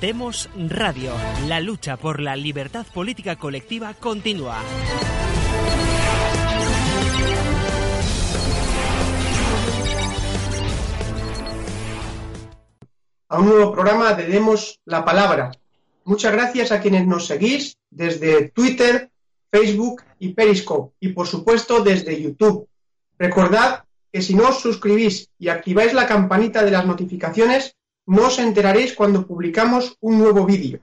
Demos Radio. La lucha por la libertad política colectiva continúa. A un nuevo programa de Demos la Palabra. Muchas gracias a quienes nos seguís desde Twitter, Facebook y Periscope y por supuesto desde YouTube. Recordad que si no os suscribís y activáis la campanita de las notificaciones, no os enteraréis cuando publicamos un nuevo vídeo.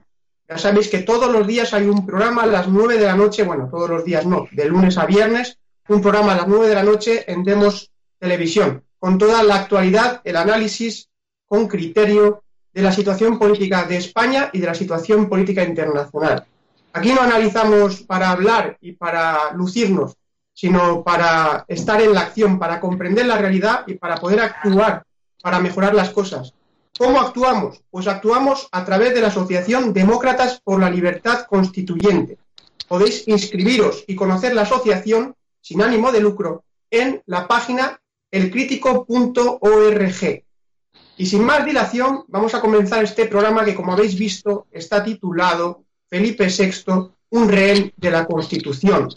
Ya sabéis que todos los días hay un programa a las 9 de la noche, bueno, todos los días no, de lunes a viernes, un programa a las 9 de la noche en Demos Televisión, con toda la actualidad, el análisis con criterio de la situación política de España y de la situación política internacional. Aquí no analizamos para hablar y para lucirnos, sino para estar en la acción, para comprender la realidad y para poder actuar, para mejorar las cosas. ¿Cómo actuamos? Pues actuamos a través de la Asociación Demócratas por la Libertad Constituyente. Podéis inscribiros y conocer la asociación sin ánimo de lucro en la página elcrítico.org. Y sin más dilación, vamos a comenzar este programa que, como habéis visto, está titulado Felipe VI, un rehén de la Constitución.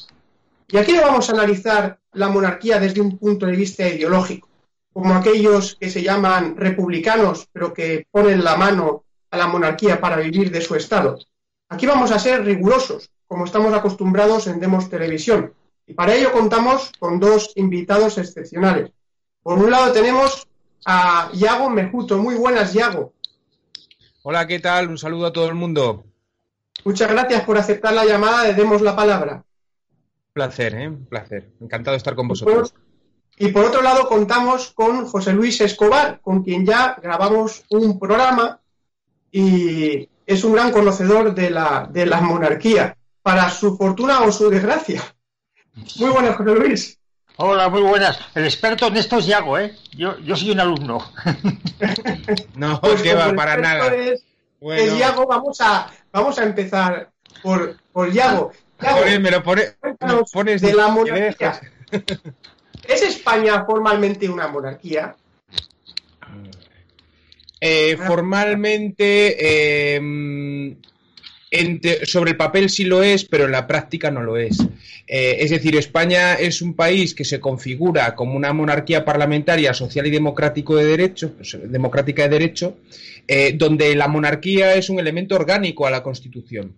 Y aquí vamos a analizar la monarquía desde un punto de vista ideológico como aquellos que se llaman republicanos, pero que ponen la mano a la monarquía para vivir de su Estado. Aquí vamos a ser rigurosos, como estamos acostumbrados en Demos Televisión, y para ello contamos con dos invitados excepcionales. Por un lado tenemos a Yago Mejuto. Muy buenas, Yago. Hola, ¿qué tal? Un saludo a todo el mundo. Muchas gracias por aceptar la llamada de Demos la Palabra. Placer, ¿eh? Un placer. Encantado de estar con vosotros. Y por otro lado contamos con José Luis Escobar, con quien ya grabamos un programa y es un gran conocedor de la, de la monarquía, para su fortuna o su desgracia. Muy buenas, José Luis. Hola, muy buenas. El experto en esto es Yago, ¿eh? Yo, yo soy un alumno. no, pues que va para nada. Es, bueno. Yago, vamos a, vamos a empezar por, por Yago. Yago me lo pone, me pones de la monarquía. ¿Es España formalmente una monarquía? Eh, formalmente, eh, sobre el papel sí lo es, pero en la práctica no lo es. Eh, es decir, España es un país que se configura como una monarquía parlamentaria, social y democrático de derecho, pues, democrática de derecho, donde la monarquía es un elemento orgánico a la Constitución.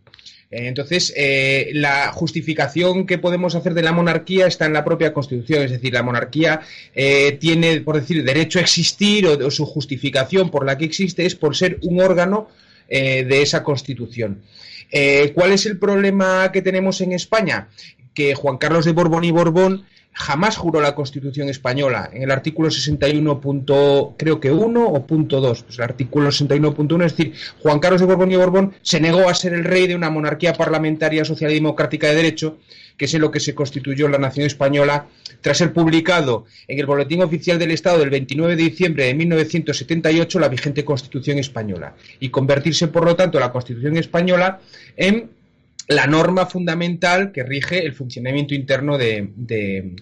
Eh, entonces, eh, la justificación que podemos hacer de la monarquía está en la propia Constitución, es decir, la monarquía eh, tiene, por decir, derecho a existir o, su justificación por la que existe es por ser un órgano de esa Constitución. ¿Cuál es el problema que tenemos en España? Que Juan Carlos de Borbón y Borbón jamás juró la Constitución española. En el artículo 61. creo que 1 o punto 2, pues el artículo 61.1, es decir, Juan Carlos de Borbón y Borbón se negó a ser el rey de una monarquía parlamentaria social y democrática de derecho, que es en lo que se constituyó la nación española tras ser publicado en el Boletín Oficial del Estado del 29 de diciembre de 1978 la vigente Constitución española y convertirse, por lo tanto, la Constitución española en la norma fundamental que rige el funcionamiento interno de,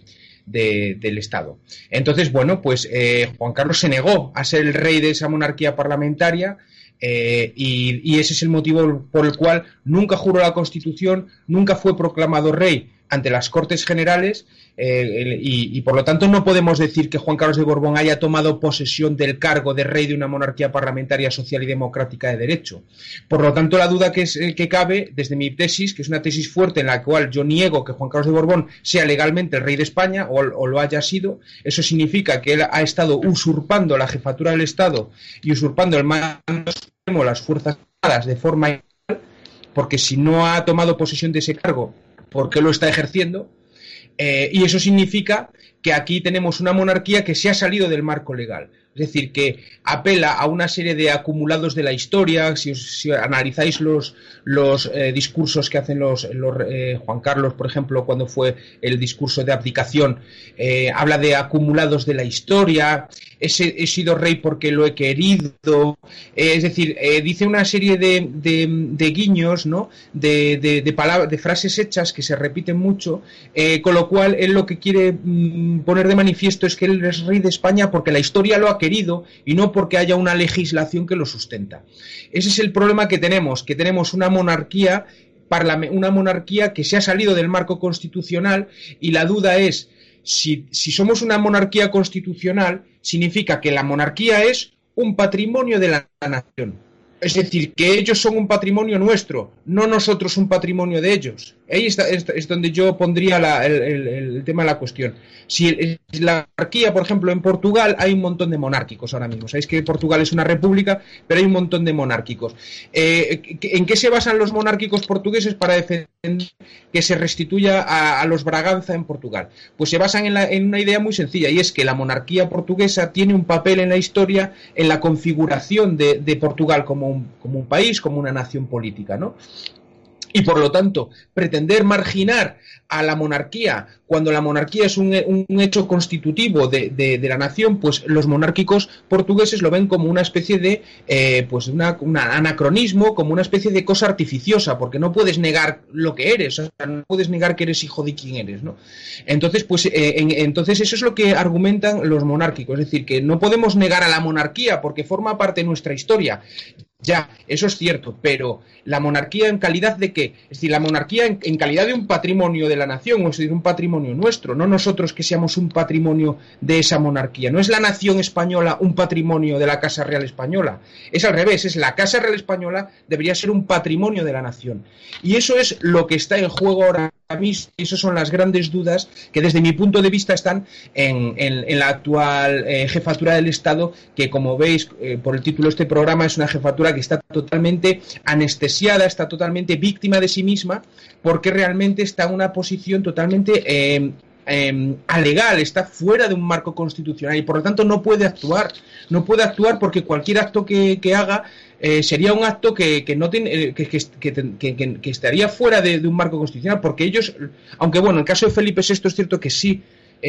del Estado. Entonces, bueno, pues eh, Juan Carlos se negó a ser el rey de esa monarquía parlamentaria eh, y, y, ese es el motivo por el cual nunca juró la Constitución, nunca fue proclamado rey ante las Cortes Generales eh, y, por lo tanto no podemos decir que Juan Carlos de Borbón haya tomado posesión del cargo de rey de una monarquía parlamentaria social y democrática de derecho. Por lo tanto, la duda que, es, eh, que cabe desde mi tesis, que es una tesis fuerte en la cual yo niego que Juan Carlos de Borbón sea legalmente el rey de España o, lo haya sido, eso significa que él ha estado usurpando la jefatura del Estado y usurpando el mando supremo, las fuerzas armadas de forma porque si no ha tomado posesión de ese cargo, ¿por qué lo está ejerciendo? Eh, y eso significa que aquí tenemos una monarquía que se ha salido del marco legal. Es decir, que apela a una serie de acumulados de la historia. Si, analizáis los, los eh, discursos que hacen los, eh, Juan Carlos, por ejemplo, cuando fue el discurso de abdicación, habla de acumulados de la historia. he sido rey porque lo he querido. es decir, dice una serie de, de, guiños, ¿no? De, de, frases hechas que se repiten mucho, con lo cual él lo que quiere mm, poner de manifiesto es que él es rey de España porque la historia lo ha querido querido y no porque haya una legislación que lo sustenta. Ese es el problema que tenemos, que tenemos una monarquía, una monarquía que se ha salido del marco constitucional y la duda es si, si somos una monarquía constitucional, significa que la monarquía es un patrimonio de la nación. Es decir, que ellos son un patrimonio nuestro, no nosotros un patrimonio de ellos. Ahí está, es, donde yo pondría el, tema de la cuestión. Si la monarquía, por ejemplo, en Portugal hay un montón de monárquicos ahora mismo. Sabéis que Portugal es una república, pero hay un montón de monárquicos. Eh, ¿En qué se basan los monárquicos portugueses para defender que se restituya a, los Braganza en Portugal? Pues se basan en, una idea muy sencilla y es que la monarquía portuguesa tiene un papel en la historia en la configuración de, de Portugal como un, como un país, como una nación política, ¿no? Y por lo tanto pretender marginar a la monarquía cuando la monarquía es un, hecho constitutivo de, la nación, pues los monárquicos portugueses lo ven como una especie de eh, pues una, un anacronismo, como una especie de cosa artificiosa, porque no puedes negar lo que eres, o sea, no puedes negar que eres hijo de quien eres, ¿no? Entonces, pues eh, entonces eso es lo que argumentan los monárquicos, es decir, que no podemos negar a la monarquía porque forma parte de nuestra historia. Ya, eso es cierto, pero la monarquía en calidad de qué? Es decir, la monarquía en, calidad de un patrimonio de la nación, o es decir, un patrimonio nuestro, no nosotros que seamos un patrimonio de esa monarquía. No es la nación española un patrimonio de la Casa Real Española. Es al revés, es la Casa Real Española debería ser un patrimonio de la nación. Y eso es lo que está en juego ahora mismo, y esas son las grandes dudas que desde mi punto de vista están en, la actual eh, jefatura del Estado, que como veis eh, por el título de este programa es una jefatura que está totalmente anestesiada, está totalmente víctima de sí misma, porque realmente está en una posición totalmente eh, alegal, está fuera de un marco constitucional y por lo tanto no puede actuar. No puede actuar porque cualquier acto que, haga eh, sería un acto que, no tiene, que, estaría fuera de, un marco constitucional, porque ellos, aunque bueno, en el caso de Felipe VI es cierto que sí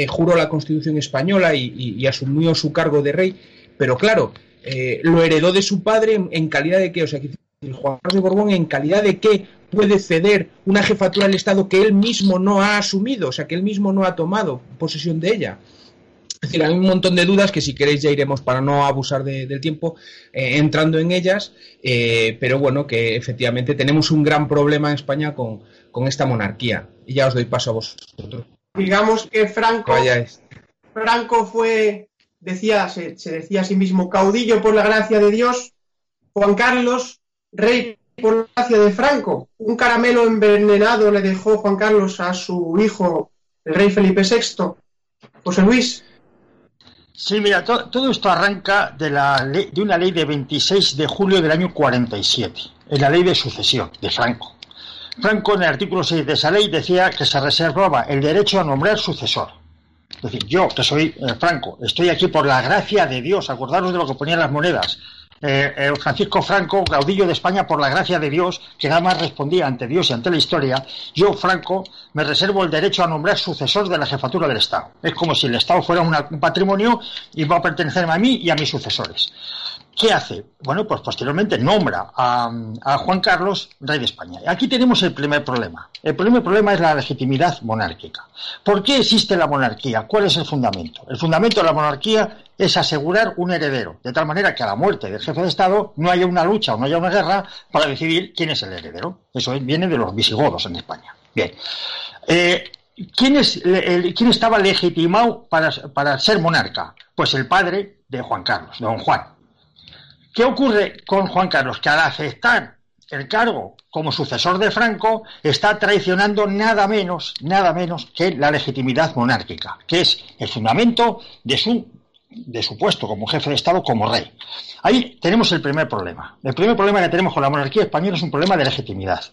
juró la Constitución española y, asumió su cargo de rey, pero claro, eh, lo heredó de su padre en, calidad de qué, o sea, que Juan Carlos de Borbón en calidad de qué puede ceder una jefatura del Estado que él mismo no ha asumido, o sea, que él mismo no ha tomado posesión de ella. Es decir, hay un montón de dudas que si queréis ya iremos para no abusar del tiempo eh, entrando en ellas, eh, pero bueno, que efectivamente tenemos un gran problema en España con, esta monarquía. Y ya os doy paso a vosotros. Digamos que Franco, Franco fue decía, se, decía a sí mismo, caudillo por la gracia de Dios, Juan Carlos, rey por la gracia de Franco. Un caramelo envenenado le dejó Juan Carlos a su hijo, el rey Felipe VI. José Luis. Sí, mira, todo esto arranca de, la de una ley de 26 de julio del año 47, en la ley de sucesión de Franco. Franco en el artículo 6 de esa ley decía que se reservaba el derecho a nombrar sucesor. Es decir, yo, que soy eh, Franco, estoy aquí por la gracia de Dios, acordaros de lo que ponían las monedas. Eh, eh, Francisco Franco, caudillo de España por la gracia de Dios, que nada más respondía ante Dios y ante la historia, yo, Franco, me reservo el derecho a nombrar sucesor de la jefatura del Estado. Es como si el Estado fuera un patrimonio y va a pertenecerme a mí y a mis sucesores. ¿Qué hace? Bueno, pues posteriormente nombra a, Juan Carlos rey de España. Aquí tenemos el primer problema. El primer problema es la legitimidad monárquica. ¿Por qué existe la monarquía? ¿Cuál es el fundamento? El fundamento de la monarquía es asegurar un heredero, de tal manera que a la muerte del jefe de Estado no haya una lucha o no haya una guerra para decidir quién es el heredero. Eso viene de los visigodos en España. Bien. Eh, ¿quién, estaba legitimado para, para ser monarca? Pues el padre de Juan Carlos, don Juan. ¿Qué ocurre con Juan Carlos? Que al aceptar el cargo como sucesor de Franco está traicionando nada menos, nada menos que la legitimidad monárquica, que es el fundamento de su, de su puesto como jefe de Estado, como rey. Ahí tenemos el primer problema. El primer problema que tenemos con la monarquía española es un problema de legitimidad.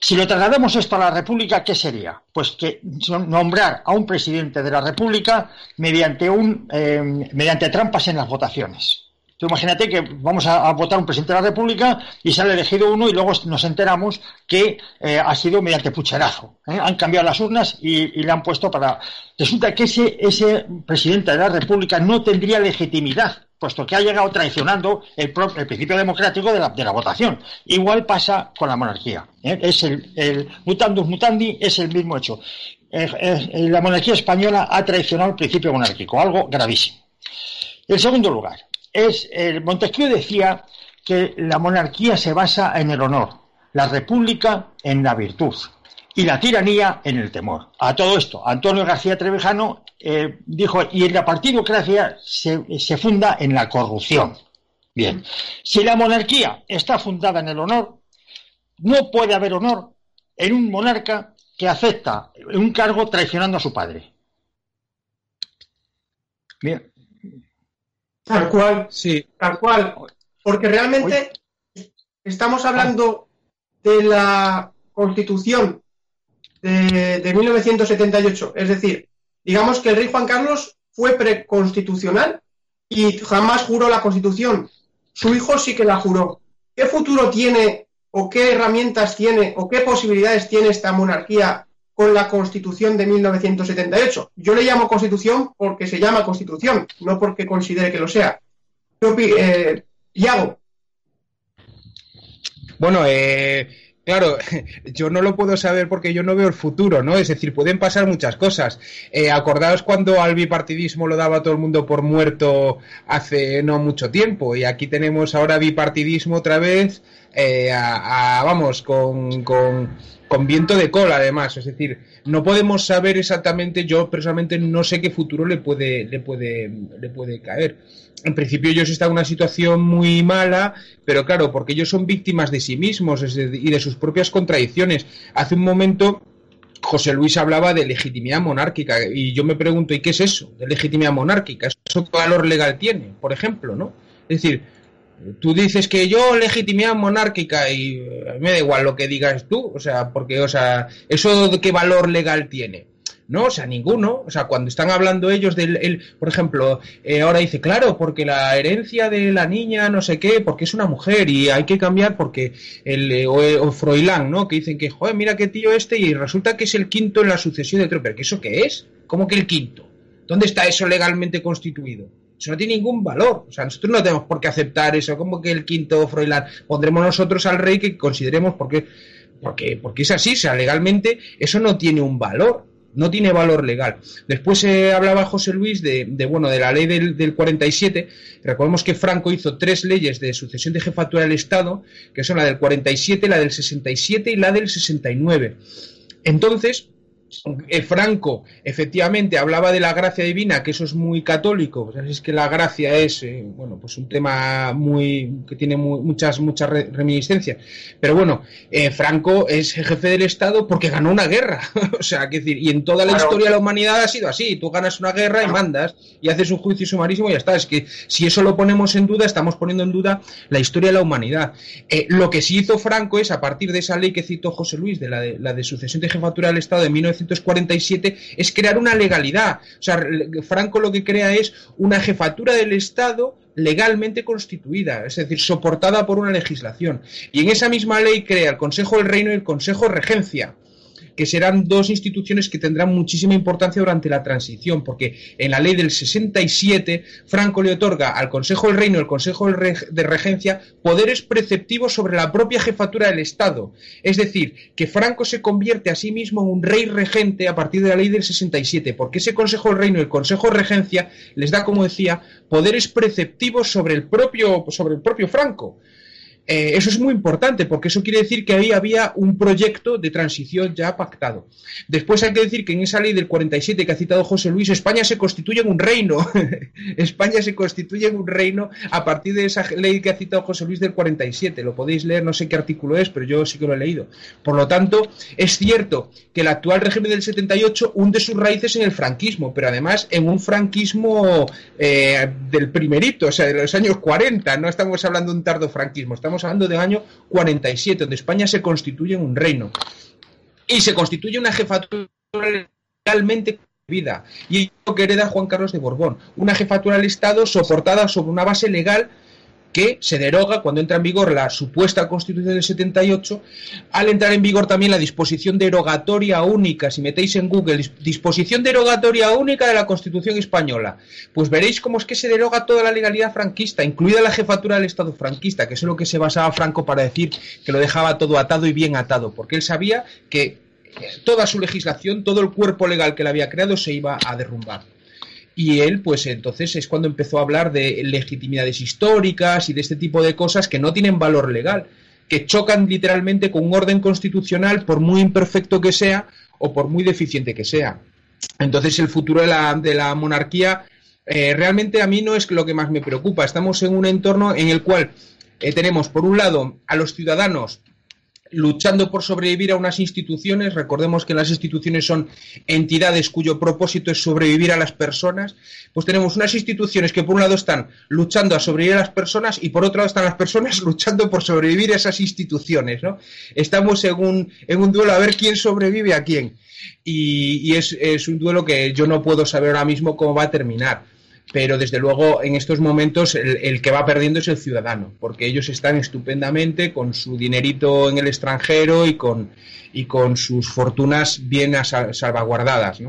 Si lo trasladamos esto a la República, ¿qué sería? Pues que nombrar a un presidente de la República mediante, un, eh, mediante trampas en las votaciones imagínate que vamos a, votar un presidente de la República y sale elegido uno y luego nos enteramos que eh, ha sido mediante pucherazo. ¿eh? Han cambiado las urnas y, le han puesto para... Resulta que ese, ese presidente de la República no tendría legitimidad puesto que ha llegado traicionando el, principio democrático de la, votación. Igual pasa con la monarquía. ¿eh? Es el, el, mutandus mutandi, es el mismo hecho. la monarquía española ha traicionado el principio monárquico, algo gravísimo. En segundo lugar, es, Montesquieu decía que la monarquía se basa en el honor, la república en la virtud y la tiranía en el temor. A todo esto, Antonio García Trevejano eh, dijo, y la partidocracia se, se funda en la corrupción. Bien, si la monarquía está fundada en el honor, no puede haber honor en un monarca que acepta un cargo traicionando a su padre. Bien. Tal cual, sí. Tal cual. Porque realmente estamos hablando de la constitución de, de 1978. Es decir, digamos que el rey Juan Carlos fue preconstitucional y jamás juró la constitución. Su hijo sí que la juró. ¿Qué futuro tiene o qué herramientas tiene o qué posibilidades tiene esta monarquía con la Constitución de 1978. Yo le llamo Constitución porque se llama Constitución, no porque considere que lo sea. Eh, Iago. Bueno, eh, Claro, yo no lo puedo saber porque yo no veo el futuro, ¿no? Es decir, pueden pasar muchas cosas. Eh, acordaos cuando al bipartidismo lo daba todo el mundo por muerto hace no mucho tiempo y aquí tenemos ahora bipartidismo otra vez, eh, vamos, con, con viento de cola además. Es decir, no podemos saber exactamente, yo personalmente no sé qué futuro le puede, le puede, le puede caer en principio ellos están en una situación muy mala, pero claro, porque ellos son víctimas de sí mismos y de sus propias contradicciones. Hace un momento José Luis hablaba de legitimidad monárquica y yo me pregunto, ¿y qué es eso de legitimidad monárquica? ¿Eso qué valor legal tiene, por ejemplo, no? Es decir, tú dices que yo legitimidad monárquica y me da igual lo que digas tú, o sea, porque, o sea, ¿eso qué valor legal tiene? No, o sea, ninguno. O sea, cuando están hablando ellos del, el, por ejemplo, eh, ahora dice, claro, porque la herencia de la niña, no sé qué, porque es una mujer y hay que cambiar porque el, eh, o, Froilán, ¿no? Que dicen que, joder, mira qué tío este y resulta que es el quinto en la sucesión de Trump. ¿Pero eso qué es? ¿Cómo que el quinto? ¿Dónde está eso legalmente constituido? Eso no tiene ningún valor. O sea, nosotros no tenemos por qué aceptar eso. como que el quinto Froilán? Pondremos nosotros al rey que consideremos porque, porque, porque es así. O sea, legalmente eso no tiene un valor no tiene valor legal. Después se hablaba José Luis de, bueno, de la ley del, del, 47. Recordemos que Franco hizo tres leyes de sucesión de jefatura del Estado, que son la del 47, la del 67 y la del 69. Entonces, eh, Franco efectivamente hablaba de la gracia divina, que eso es muy católico, es que la gracia es eh, bueno pues un tema muy que tiene muchas muchas reminiscencias, pero bueno eh, Franco es jefe del Estado porque ganó una guerra, o sea, que decir y en toda la historia de la humanidad ha sido así, tú ganas una guerra y mandas y haces un juicio sumarísimo y ya está, es que si eso lo ponemos en duda estamos poniendo en duda la historia de la humanidad. lo que sí hizo Franco es a partir de esa ley que citó José Luis de la de, la de sucesión de jefatura del Estado de 19 1947 es crear una legalidad. O sea, Franco lo que crea es una jefatura del Estado legalmente constituida, es decir, soportada por una legislación. Y en esa misma ley crea el Consejo del Reino y el Consejo Regencia que serán dos instituciones que tendrán muchísima importancia durante la transición, porque en la ley del 67 Franco le otorga al Consejo del Reino al Consejo de Regencia poderes preceptivos sobre la propia jefatura del Estado. Es decir, que Franco se convierte a sí mismo en un rey regente a partir de la ley del 67, porque ese Consejo del Reino el Consejo de Regencia les da, como decía, poderes preceptivos sobre el propio, sobre el propio Franco. Eh, eso es muy importante porque eso quiere decir que ahí había un proyecto de transición ya pactado. Después hay que decir que en esa ley del 47 que ha citado José Luis, España se constituye en un reino. España se constituye en un reino a partir de esa ley que ha citado José Luis del 47. Lo podéis leer, no sé qué artículo es, pero yo sí que lo he leído. Por lo tanto, es cierto que el actual régimen del 78 hunde sus raíces en el franquismo, pero además en un franquismo eh, del primerito, o sea, de los años 40. No estamos hablando de un tardo franquismo, estamos hablando del año 47, donde España se constituye un reino. Y se constituye una jefatura realmente vida. Y lo que hereda Juan Carlos de Borbón. Una jefatura del Estado soportada sobre una base legal que se deroga cuando entra en vigor la supuesta Constitución del 78, al entrar en vigor también la disposición derogatoria única, si metéis en Google, disposición derogatoria única de la Constitución española, pues veréis cómo es que se deroga toda la legalidad franquista, incluida la jefatura del Estado franquista, que es en lo que se basaba Franco para decir que lo dejaba todo atado y bien atado, porque él sabía que toda su legislación, todo el cuerpo legal que le había creado se iba a derrumbar. Y él, pues entonces es cuando empezó a hablar de legitimidades históricas y de este tipo de cosas que no tienen valor legal, que chocan literalmente con un orden constitucional por muy imperfecto que sea o por muy deficiente que sea. Entonces el futuro de la, de la monarquía eh, realmente a mí no es lo que más me preocupa. Estamos en un entorno en el cual eh, tenemos, por un lado, a los ciudadanos luchando por sobrevivir a unas instituciones. Recordemos que las instituciones son entidades cuyo propósito es sobrevivir a las personas. Pues tenemos unas instituciones que por un lado están luchando a sobrevivir a las personas y por otro lado están las personas luchando por sobrevivir a esas instituciones. ¿no? Estamos en un, un duelo a ver quién sobrevive a quién. Y, es, es un duelo que yo no puedo saber ahora mismo cómo va a terminar pero desde luego en estos momentos el, que va perdiendo es el ciudadano, porque ellos están estupendamente con su dinerito en el extranjero y con, y con sus fortunas bien salvaguardadas.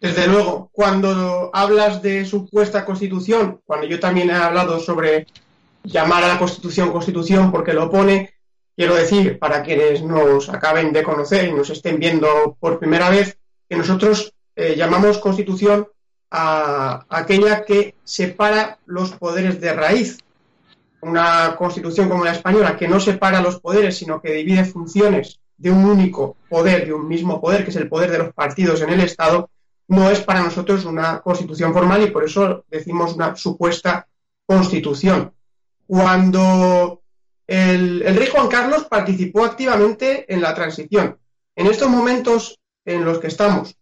Desde luego, cuando hablas de supuesta constitución, cuando yo también he hablado sobre llamar a la constitución constitución porque lo pone, quiero decir, para quienes nos acaben de conocer y nos estén viendo por primera vez, que nosotros eh, llamamos constitución a aquella que separa los poderes de raíz. Una constitución como la española que no separa los poderes, sino que divide funciones de un único poder, de un mismo poder, que es el poder de los partidos en el Estado, no es para nosotros una constitución formal y por eso decimos una supuesta constitución. Cuando el, rey Juan Carlos participó activamente en la transición, en estos momentos en los que estamos,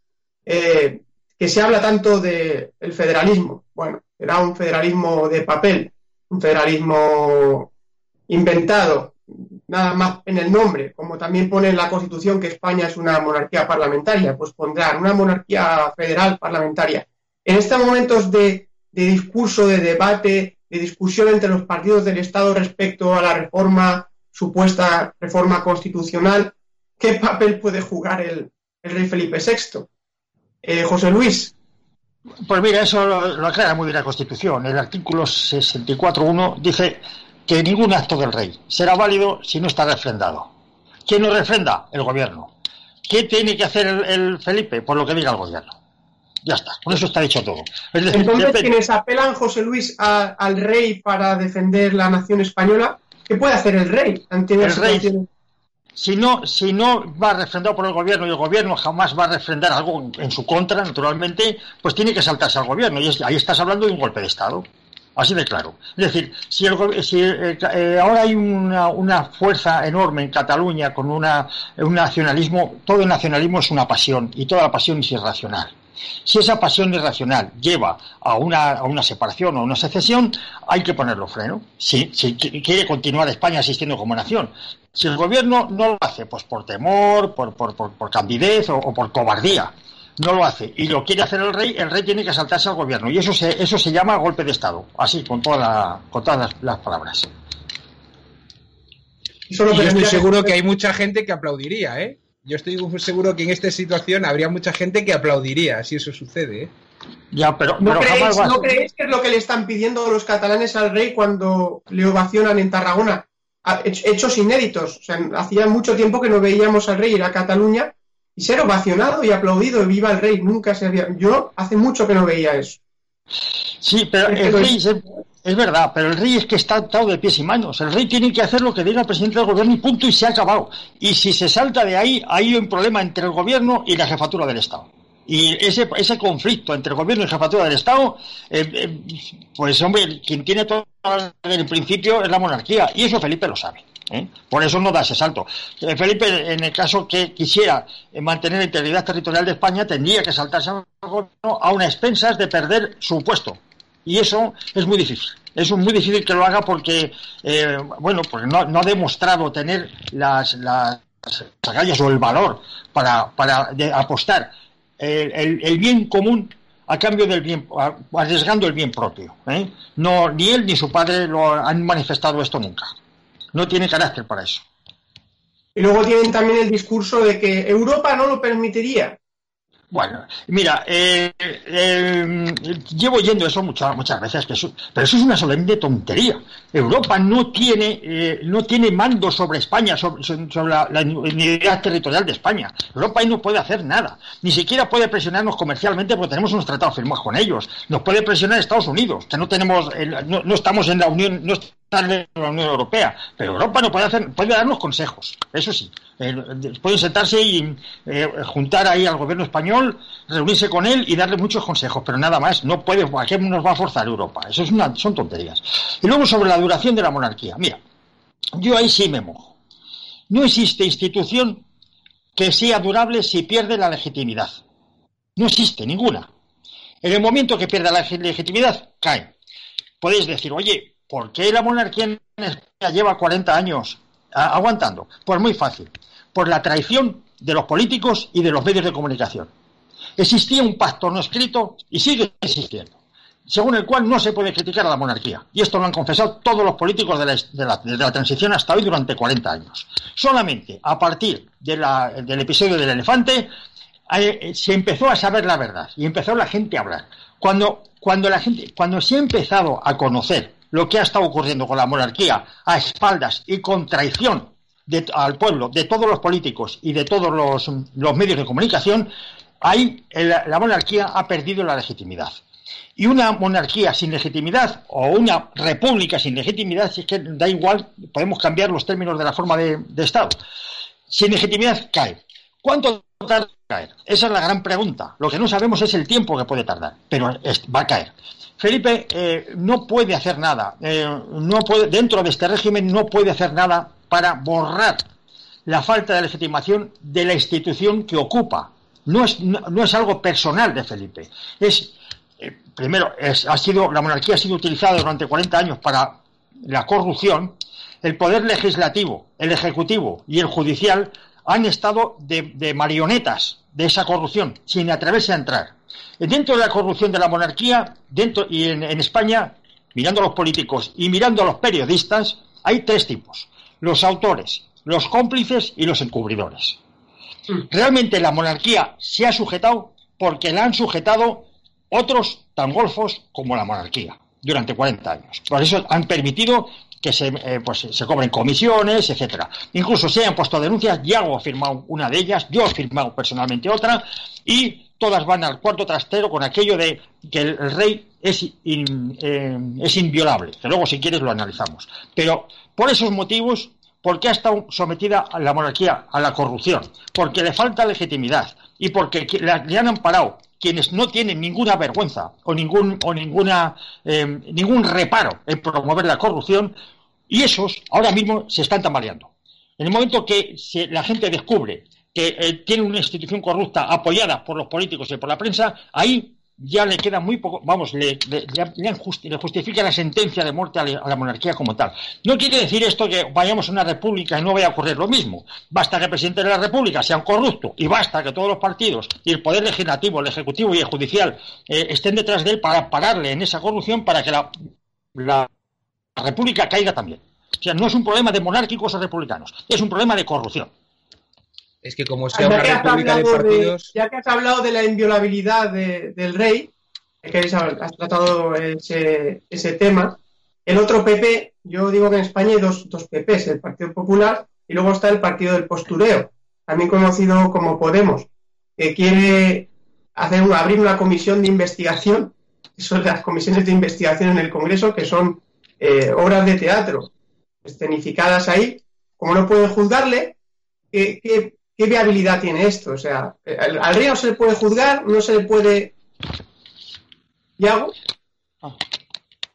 eh, que se habla tanto del federalismo. Bueno, era un federalismo de papel, un federalismo inventado, nada más en el nombre, como también pone en la Constitución que España es una monarquía parlamentaria, pues pondrán una monarquía federal parlamentaria. En estos momentos de, de discurso, de debate, de discusión entre los partidos del Estado respecto a la reforma, supuesta reforma constitucional, ¿qué papel puede jugar el, el rey Felipe VI? Eh, José Luis. Pues mira, eso lo, aclara muy bien la Constitución. El artículo 64.1 dice que ningún acto del rey será válido si no está refrendado. ¿Quién lo refrenda? El gobierno. ¿Qué tiene que hacer el, Felipe? Por lo que diga el gobierno. Ya está, con eso está dicho todo. Entonces, quienes apelan, José Luis, al rey para defender la nación española, ¿qué puede hacer el rey ante el rey, si no, si no va refrendado por el gobierno y el gobierno jamás va a refrendar algo en su contra, naturalmente, pues tiene que saltarse al gobierno. Y ahí estás hablando de un golpe de Estado. Así de claro. Es decir, si, eh, eh, ahora hay una, fuerza enorme en Cataluña con una, un nacionalismo, todo el nacionalismo es una pasión y toda la pasión es irracional. Si esa pasión irracional lleva a una, a una separación o a una secesión, hay que ponerlo freno. Si, si quiere continuar España existiendo como nación. Si el gobierno no lo hace, pues por temor, por, por, por, candidez o, por cobardía, no lo hace y lo quiere hacer el rey, el rey tiene que saltarse al gobierno. Y eso se, eso se llama golpe de Estado. Así, con, toda con todas las, palabras. yo estoy seguro que hay mucha gente que aplaudiría, ¿eh? Yo estoy seguro que en esta situación habría mucha gente que aplaudiría si eso sucede. ¿eh? Ya, pero, ¿No, creéis, que es lo que le están pidiendo los catalanes al rey cuando le ovacionan en Tarragona? Hechos inéditos. O sea, hacía mucho tiempo que no veíamos al rey ir a Cataluña y ser ovacionado y aplaudido, viva el rey. Nunca se había. Yo hace mucho que no veía eso. Sí, pero el rey, es verdad, pero el rey es que está atado de pies y manos. El rey tiene que hacer lo que diga el presidente del gobierno y punto, y se ha acabado. Y si se salta de ahí, hay un problema entre el gobierno y la jefatura del Estado. Y ese, ese conflicto entre el gobierno y la jefatura del Estado, eh, eh, pues hombre, quien tiene todo el principio es la monarquía. Y eso Felipe lo sabe. ¿eh? Por eso no da ese salto. Felipe, en el caso que quisiera mantener la integridad territorial de España, tendría que saltarse a unas expensas de perder su puesto y eso es muy difícil. Es muy difícil que lo haga porque, eh, bueno, porque no, ha demostrado tener las, las agallas o el valor para, para apostar el, el, bien común a cambio del bien, arriesgando el bien propio. ¿eh? No, ni él ni su padre lo han manifestado esto nunca. No tiene carácter para eso. Y luego tienen también el discurso de que Europa no lo permitiría. Bueno, mira, eh, eh, llevo yendo eso muchas muchas veces, pero eso es una solemne tontería. Europa no tiene eh, no tiene mando sobre España, sobre, la, unidad territorial de España. Europa ahí no puede hacer nada. Ni siquiera puede presionarnos comercialmente porque tenemos unos tratados firmados con ellos. Nos puede presionar Estados Unidos, que no tenemos, no, no estamos en la Unión, no de la Unión Europea, pero Europa no puede hacer, puede darnos consejos, eso sí. Eh, pueden sentarse y eh, juntar ahí al gobierno español, reunirse con él y darle muchos consejos, pero nada más. No puede, ¿a qué nos va a forzar Europa? Eso es una, son tonterías. Y luego sobre la duración de la monarquía. Mira, yo ahí sí me mojo. No existe institución que sea durable si pierde la legitimidad. No existe ninguna. En el momento que pierda la legitimidad, cae. Podéis decir, oye, ¿Por qué la monarquía en España lleva 40 años aguantando? Pues muy fácil. Por la traición de los políticos y de los medios de comunicación. Existía un pacto no escrito y sigue existiendo, según el cual no se puede criticar a la monarquía. Y esto lo han confesado todos los políticos de la, transición hasta hoy durante 40 años. Solamente a partir del episodio del elefante eh, se empezó a saber la verdad y empezó la gente a hablar. Cuando, cuando la gente, cuando se ha empezado a conocer lo que ha estado ocurriendo con la monarquía a espaldas y con traición al pueblo, de todos los políticos y de todos los, medios de comunicación, ahí la monarquía ha perdido la legitimidad. Y una monarquía sin legitimidad o una república sin legitimidad, si es que da igual, podemos cambiar los términos de la forma de, de Estado. Sin legitimidad cae. ¿Cuánto tarda en caer? Esa es la gran pregunta. Lo que no sabemos es el tiempo que puede tardar, pero va a caer. Felipe eh, no puede hacer nada, eh, no puede, dentro de este régimen no puede hacer nada para borrar la falta de legitimación de la institución que ocupa. No es, no, es algo personal de Felipe. Es, eh, primero, ha sido, la monarquía ha sido utilizada durante 40 años para la corrupción. El poder legislativo, el ejecutivo y el judicial han estado de marionetas de esa corrupción, sin atreverse a entrar. Dentro de la corrupción de la monarquía, dentro y en, España, mirando a los políticos y mirando a los periodistas, hay tres tipos: los autores, los cómplices y los encubridores. Mm. Realmente la monarquía se ha sujetado porque la han sujetado otros tan golfos como la monarquía durante 40 años. Por eso han permitido que se, eh, pues, se cobren comisiones, etcétera. Incluso se han puesto denuncias, Yago ha firmado una de ellas, yo he firmado personalmente otra, y todas van al cuarto trastero con aquello de que el, rey es, eh, es inviolable, que luego si quieres lo analizamos. Pero por esos motivos, porque ha estado sometida a la monarquía a la corrupción, porque le falta legitimidad y porque le han amparado quienes no tienen ninguna vergüenza o ningún o ninguna eh, ningún reparo en promover la corrupción y esos ahora mismo se están tambaleando. En el momento que la gente descubre que eh, tiene una institución corrupta apoyada por los políticos y por la prensa, ahí ya le queda muy poco, vamos, le, justifica la sentencia de muerte a la, monarquía como tal. No quiere decir esto que vayamos a una república y no vaya a ocurrir lo mismo. Basta que el presidente de la república sea un corrupto y basta que todos los partidos y el poder legislativo, el ejecutivo y el judicial eh, estén detrás de él para pararle en esa corrupción para que la, la república caiga también. O sea, no es un problema de monárquicos o republicanos, es un problema de corrupción. Es que como sea una república de partidos... ya que has hablado de la inviolabilidad del rey, que has, tratado ese, ese, tema, el otro PP, yo digo que en España hay dos, dos PPs, el Partido Popular y luego está el Partido del Postureo, también conocido como Podemos, que quiere hacer abrir una comisión de investigación, que son las comisiones de investigación en el Congreso, que son eh, obras de teatro escenificadas ahí, como no pueden juzgarle, ¿qué, ¿qué viabilidad tiene esto? O sea, al, río se le puede juzgar, no se le puede... ¿Y hago?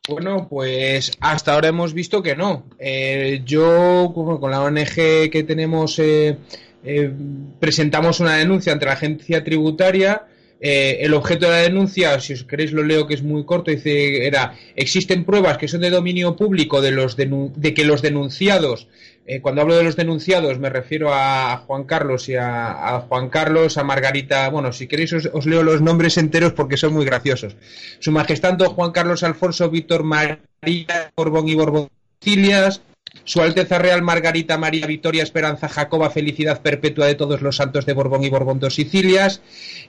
Bueno, pues hasta ahora hemos visto que no. Eh, yo, con la ONG que tenemos, eh, eh, presentamos una denuncia ante la agencia tributaria eh, el objeto de la denuncia, si os queréis lo leo que es muy corto, dice era existen pruebas que son de dominio público de los de que los denunciados, eh, cuando hablo de los denunciados me refiero a Juan Carlos y a, Juan Carlos, a Margarita, bueno, si queréis os, leo los nombres enteros porque son muy graciosos. Su Majestad Juan Carlos Alfonso Víctor María Borbón y Borbón Su Alteza Real Margarita María Victoria Esperanza Jacoba Felicidad Perpetua de todos los santos de Borbón y Borbón dos Sicilias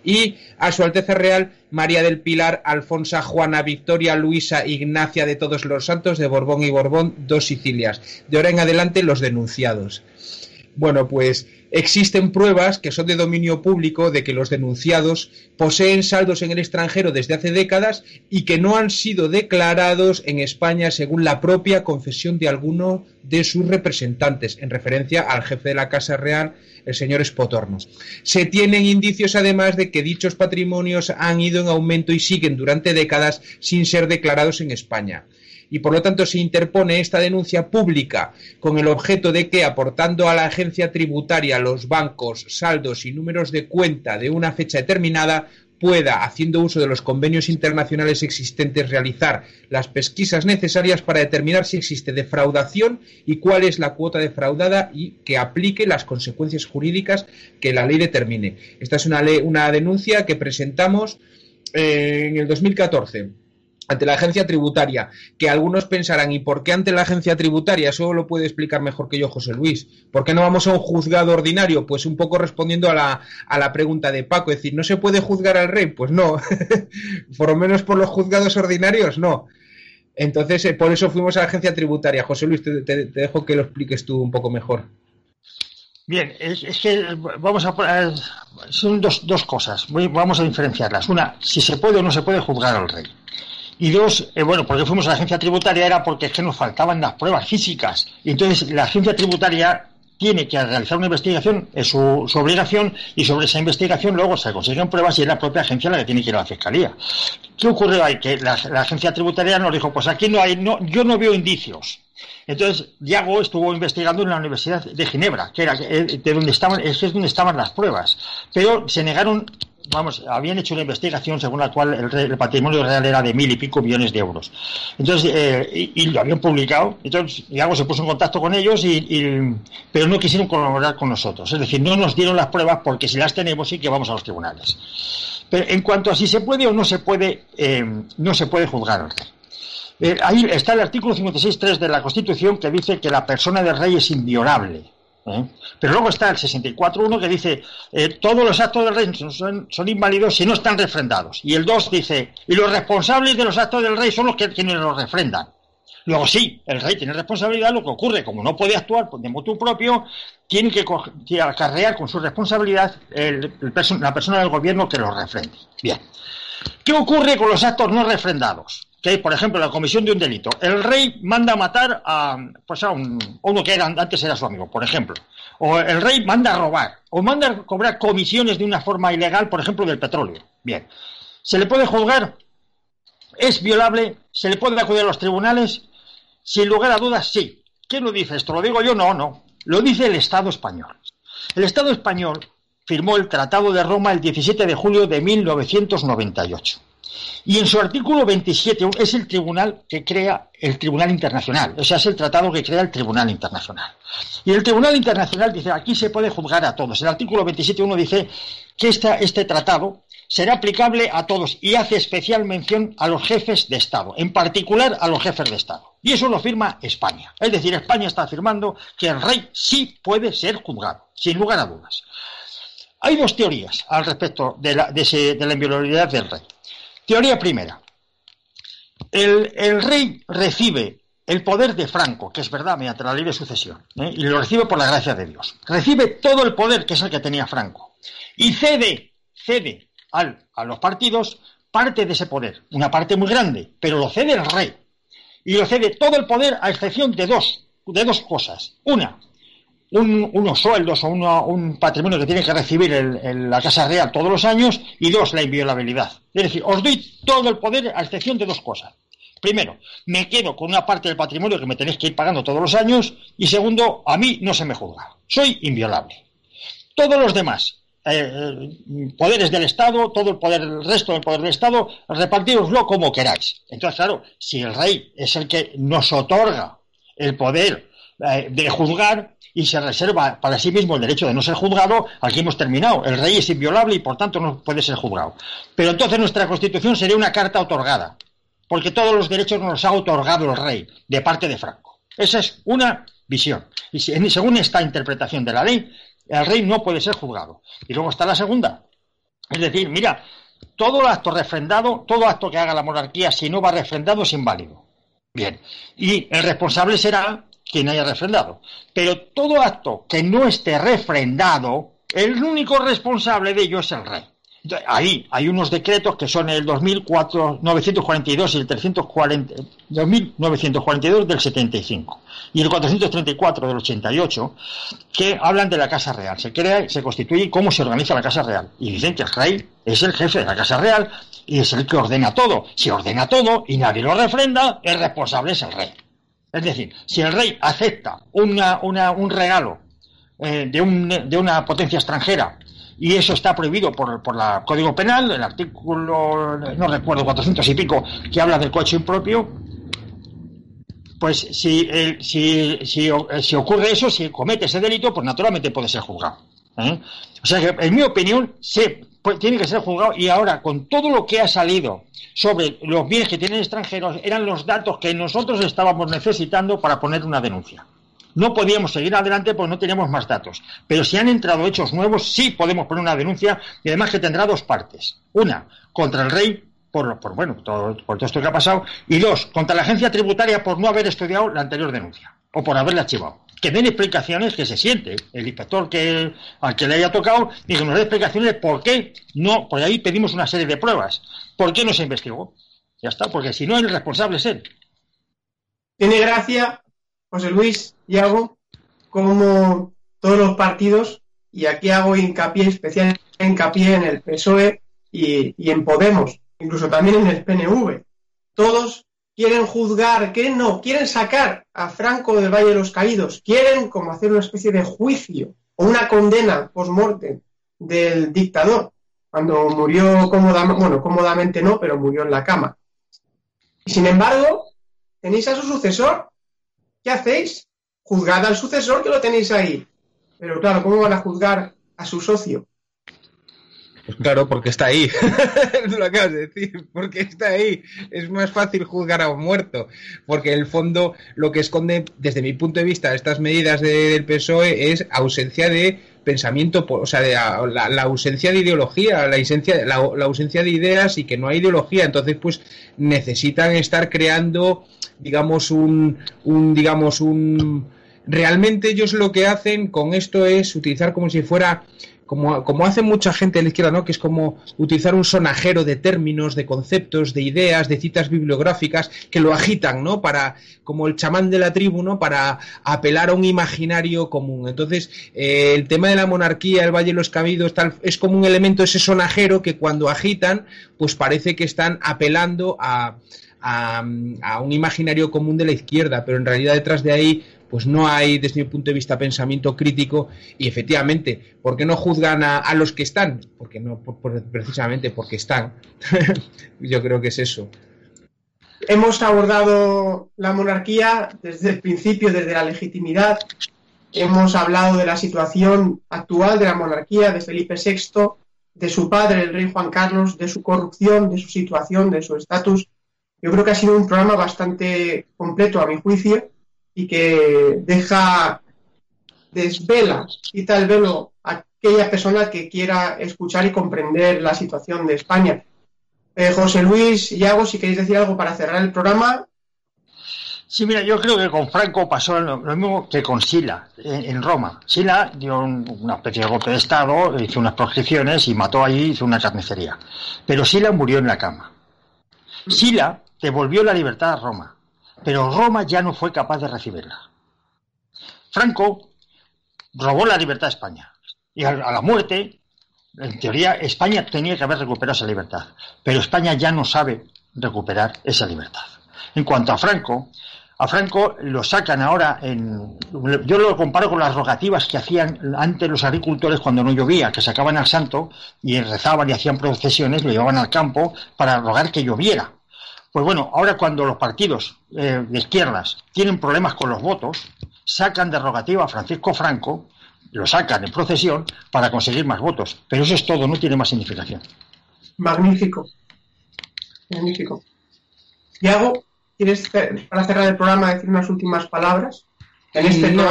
y a Su Alteza Real María del Pilar Alfonsa Juana Victoria Luisa Ignacia de todos los santos de Borbón y Borbón dos Sicilias. De ahora en adelante los denunciados. Bueno, pues existen pruebas que son de dominio público de que los denunciados poseen saldos en el extranjero desde hace décadas y que no han sido declarados en España según la propia confesión de alguno de sus representantes, en referencia al jefe de la Casa Real, el señor Espotornos. Se tienen indicios además de que dichos patrimonios han ido en aumento y siguen durante décadas sin ser declarados en España y por lo tanto se interpone esta denuncia pública con el objeto de que, aportando a la agencia tributaria los bancos, saldos y números de cuenta de una fecha determinada, pueda, haciendo uso de los convenios internacionales existentes, realizar las pesquisas necesarias para determinar si existe defraudación y cuál es la cuota defraudada y que aplique las consecuencias jurídicas que la ley determine. Esta es una, ley, una denuncia que presentamos eh, en el 2014 ante la agencia tributaria, que algunos pensarán, ¿y por qué ante la agencia tributaria? Eso lo puede explicar mejor que yo José Luis. ¿Por qué no vamos a un juzgado ordinario? Pues un poco respondiendo a la, a la pregunta de Paco, es decir, ¿no se puede juzgar al rey? Pues no, por lo menos por los juzgados ordinarios, no. Entonces, eh, por eso fuimos a la agencia tributaria. José Luis, te, te, dejo que lo expliques tú un poco mejor. Bien, es, que vamos a son dos, dos cosas, vamos a diferenciarlas. Una, si se puede o no se puede juzgar al rey. Y dos, eh, bueno, porque fuimos a la agencia tributaria era porque es que nos faltaban las pruebas físicas. Y entonces la agencia tributaria tiene que realizar una investigación, es su, obligación, y sobre esa investigación luego se consiguen pruebas y es la propia agencia la que tiene que ir a la fiscalía. ¿Qué ocurrió ahí? Que la, agencia tributaria nos dijo, pues aquí no hay, no, yo no veo indicios. Entonces, Diago estuvo investigando en la Universidad de Ginebra, que era de donde estaban, es donde estaban las pruebas, pero se negaron vamos, habían hecho una investigación según la cual el, el, patrimonio real era de mil y pico millones de euros. Entonces, eh, y, lo habían publicado. Entonces, Iago se puso en contacto con ellos, y, pero no quisieron colaborar con nosotros. Es decir, no nos dieron las pruebas porque si las tenemos sí que vamos a los tribunales. Pero en cuanto a si se puede o no se puede, eh, no se puede juzgar. Eh, ahí está el artículo 56.3 de la Constitución que dice que la persona del rey es inviolable. ¿Eh? Pero luego está el 64.1 que dice eh, todos los actos del rey son, son, inválidos si no están refrendados. Y el 2 dice, y los responsables de los actos del rey son los que quienes los refrendan. Luego sí, el rey tiene responsabilidad, lo que ocurre, como no puede actuar de motu propio, tiene que, acarrear con su responsabilidad el, la persona del gobierno que los refrende. Bien. ¿Qué ocurre con los actos no refrendados? Que por ejemplo, la comisión de un delito. El rey manda matar a, pues a, un, uno que era, antes era su amigo, por ejemplo. O el rey manda robar. O manda cobrar comisiones de una forma ilegal, por ejemplo, del petróleo. Bien. ¿Se le puede juzgar? ¿Es violable? ¿Se le puede acudir a los tribunales? Sin lugar a dudas, sí. ¿Quién lo dice esto? ¿Lo digo yo? No, no. Lo dice el Estado español. El Estado español firmó el Tratado de Roma el 17 de julio de 1998. Y en su artículo 27 es el tribunal que crea el Tribunal Internacional, o sea, es el tratado que crea el Tribunal Internacional. Y el Tribunal Internacional dice, aquí se puede juzgar a todos. El artículo 27.1 dice que esta, este tratado será aplicable a todos y hace especial mención a los jefes de Estado, en particular a los jefes de Estado. Y eso lo firma España. Es decir, España está afirmando que el rey sí puede ser juzgado, sin lugar a dudas. Hay dos teorías al respecto de la, de la inviolabilidad del rey. Teoría primera. El, rey recibe el poder de Franco, que es verdad, mediante la ley de sucesión, ¿eh? y lo recibe por la gracia de Dios. Recibe todo el poder que es el que tenía Franco. Y cede, cede al, a los partidos parte de ese poder, una parte muy grande, pero lo cede el rey. Y lo cede todo el poder a excepción de dos, de dos cosas. Una, un, unos sueldos o uno, un patrimonio que tiene que recibir el, la Casa Real todos los años y dos, la inviolabilidad. Es decir, os doy todo el poder a excepción de dos cosas. Primero, me quedo con una parte del patrimonio que me tenéis que ir pagando todos los años y segundo, a mí no se me juzga. Soy inviolable. Todos los demás, eh, poderes del Estado, todo el poder, el resto del poder del Estado, repartiroslo como queráis. Entonces, claro, si el rey es el que nos otorga el poder eh, de juzgar, y se reserva para sí mismo el derecho de no ser juzgado, aquí hemos terminado. El rey es inviolable y por tanto no puede ser juzgado. Pero entonces nuestra constitución sería una carta otorgada, porque todos los derechos nos los ha otorgado el rey de parte de Franco. Esa es una visión. Y según esta interpretación de la ley, el rey no puede ser juzgado. Y luego está la segunda. Es decir, mira, todo acto refrendado, todo acto que haga la monarquía, si no va refrendado, es inválido. Bien. Y el responsable será quien haya refrendado. Pero todo acto que no esté refrendado, el único responsable de ello es el rey. Ahí hay unos decretos que son el 2004, 942 y el 340, 2942 del 75 y el 434 del 88 que hablan de la Casa Real. Se crea, se constituye cómo se organiza la Casa Real. Y dicen que el rey es el jefe de la Casa Real y es el que ordena todo. Si ordena todo y nadie lo refrenda, el responsable es el rey. Es decir, si el rey acepta una, un regalo eh, de, un, de una potencia extranjera y eso está prohibido por, por el Código Penal, el artículo, no recuerdo, 400 y pico, que habla del coche impropio, pues si, si, si, si, ocurre eso, si comete ese delito, pues naturalmente puede ser juzgado. ¿eh? O sea que, en mi opinión, se, tiene que ser juzgado y ahora, con todo lo que ha salido sobre los bienes que tienen extranjeros, eran los datos que nosotros estábamos necesitando para poner una denuncia no podíamos seguir adelante porque no teníamos más datos. Pero si han entrado hechos nuevos, sí podemos poner una denuncia y además que tendrá dos partes. Una, contra el rey por, por bueno, todo, por todo esto que ha pasado. Y dos, contra la agencia tributaria por no haber estudiado la anterior denuncia o por haberla archivado. Que den explicaciones que se siente el inspector que, al que le haya tocado que nos dé explicaciones de por qué no, por ahí pedimos una serie de pruebas. ¿Por qué no se investigó? Ya está, porque si no, el responsable es él. Tiene gracia José Luis y hago como todos los partidos, y aquí hago hincapié, especial hincapié en el PSOE y, en Podemos, incluso también en el PNV. Todos quieren juzgar, quieren no, quieren sacar a Franco del Valle de los Caídos, quieren como hacer una especie de juicio o una condena post-mortem del dictador, cuando murió cómodamente, bueno, cómodamente no, pero murió en la cama. Y sin embargo, tenéis a su sucesor, ¿Qué hacéis? Juzgad al sucesor que lo tenéis ahí. Pero claro, ¿cómo van a juzgar a su socio? Pues claro, porque está ahí. lo acabas de decir, porque está ahí. Es más fácil juzgar a un muerto, porque en el fondo lo que esconde, desde mi punto de vista, estas medidas del PSOE es ausencia de pensamiento, o sea, la, ausencia de ideología, la ausencia, la, ausencia de ideas y que no hay ideología. Entonces, pues necesitan estar creando, digamos, un digamos, un realmente ellos lo que hacen con esto es utilizar como si fuera como, como hace mucha gente de la izquierda, ¿no? Que es como utilizar un sonajero de términos, de conceptos, de ideas, de citas bibliográficas que lo agitan, ¿no? Para, como el chamán de la tribu, ¿no? Para apelar a un imaginario común. Entonces, eh, el tema de la monarquía, el Valle de los Cabidos, tal, es como un elemento, ese sonajero que cuando agitan, pues parece que están apelando a, a, a un imaginario común de la izquierda, pero en realidad detrás de ahí pues no hay, desde mi punto de vista, pensamiento crítico y efectivamente, ¿por qué no juzgan a, los que están? Porque no, precisamente porque están. Yo creo que es eso. Hemos abordado la monarquía desde el principio, desde la legitimidad. Hemos hablado de la situación actual de la monarquía, de Felipe VI, de su padre, el rey Juan Carlos, de su corrupción, de su situación, de su estatus. Yo creo que ha sido un programa bastante completo, a mi juicio, y que deja, desvela, quita el velo a aquella persona que quiera escuchar y comprender la situación de España. Eh, José Luis y Iago, si queréis decir algo para cerrar el programa. Sí, mira, yo creo que con Franco pasó lo, mismo que con Sila en, Roma. Sila dio una especie golpe de Estado, hizo unas proscripciones y mató allí, hizo una carnicería. Pero Sila murió en la cama. Sila devolvió la libertad a Roma pero Roma ya no fue capaz de recibirla. Franco robó la libertad a España y a la muerte, en teoría, España tenía que haber recuperado esa libertad, pero España ya no sabe recuperar esa libertad. En cuanto a Franco, a Franco lo sacan ahora en. Yo lo comparo con las rogativas que hacían antes los agricultores cuando no llovía, que sacaban al santo y rezaban y hacían procesiones, lo llevaban al campo para rogar que lloviera. Pues bueno, ahora cuando los partidos eh, de izquierdas tienen problemas con los votos, sacan derogativa a Francisco Franco, lo sacan en procesión para conseguir más votos. Pero eso es todo, no tiene más significación. Magnífico. Magnífico. Yago. ¿quieres para cerrar el programa decir unas últimas palabras? En este no,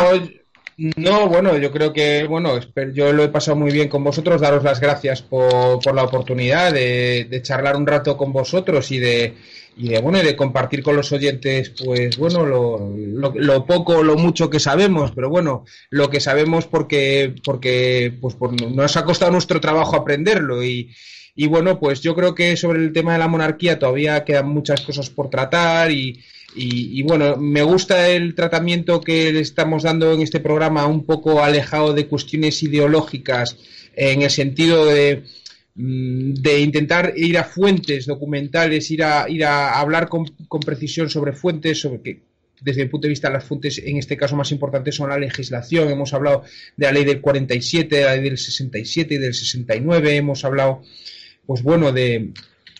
no, bueno, yo creo que, bueno, yo lo he pasado muy bien con vosotros, daros las gracias por, por la oportunidad de, charlar un rato con vosotros y de, y de, bueno, de compartir con los oyentes, pues, bueno, lo, lo, poco, lo mucho que sabemos, pero bueno, lo que sabemos porque, porque, pues, por, nos ha costado nuestro trabajo aprenderlo y, y bueno, pues yo creo que sobre el tema de la monarquía todavía quedan muchas cosas por tratar y, y, bueno, me gusta el tratamiento que le estamos dando en este programa, un poco alejado de cuestiones ideológicas, en el sentido de, mm, de intentar ir a fuentes documentales, ir a, ir a hablar con, precisión sobre fuentes, sobre que desde el punto de vista de las fuentes, en este caso más importantes son la legislación. Hemos hablado de la ley del 47, de la ley del 67 y del 69. Hemos hablado, pues bueno, de,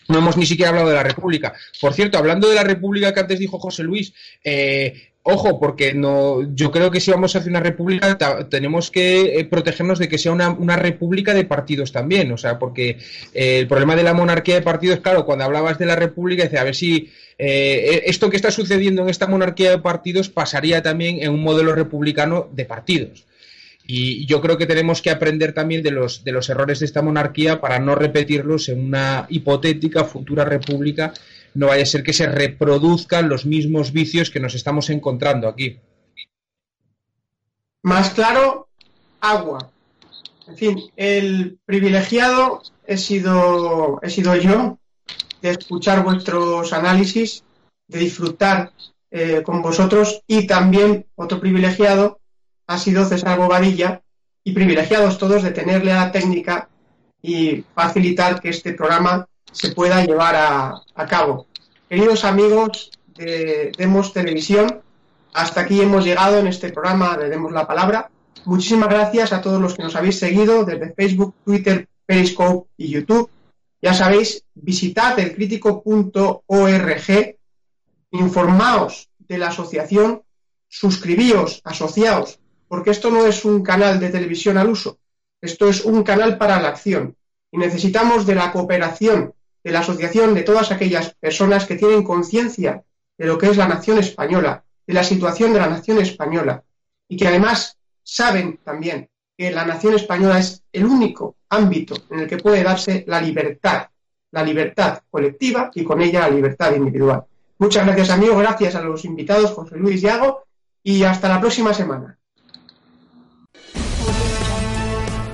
no hemos ni siquiera hablado de la República. Por cierto, hablando de la República que antes dijo José Luis, eh, ojo, porque no, yo creo que si vamos hacia una república tenemos que eh, protegernos de que sea una, república de partidos también, o sea, porque eh, el problema de la monarquía de partidos, claro, cuando hablabas de la república, dice, a ver si esto que está sucediendo en esta monarquía de partidos pasaría también en un modelo republicano de partidos. Y yo creo que tenemos que aprender también de los, de los errores de esta monarquía para no repetirlos en una hipotética futura república. No vaya a ser que se reproduzcan los mismos vicios que nos estamos encontrando aquí. Más claro, agua. En fin, el privilegiado he sido, he sido yo de escuchar vuestros análisis, de disfrutar eh, con vosotros y también otro privilegiado ha sido César Bobadilla y privilegiados todos de tenerle a la técnica y facilitar que este programa se pueda llevar a, cabo. Queridos amigos de Demos Televisión, hasta aquí hemos llegado en este programa de Demos la Palabra. Muchísimas gracias a todos los que nos habéis seguido desde Facebook, Twitter, Periscope y YouTube. Ya sabéis, visitad elcrítico.org, informaos de la asociación, suscribíos, asociaos porque esto no es un canal de televisión al uso, esto es un canal para la acción. Y necesitamos de la cooperación, de la asociación de todas aquellas personas que tienen conciencia de lo que es la nación española, de la situación de la nación española. Y que además saben también que la nación española es el único ámbito en el que puede darse la libertad, la libertad colectiva y con ella la libertad individual. Muchas gracias, amigos, gracias a los invitados, José Luis Yago, y hasta la próxima semana.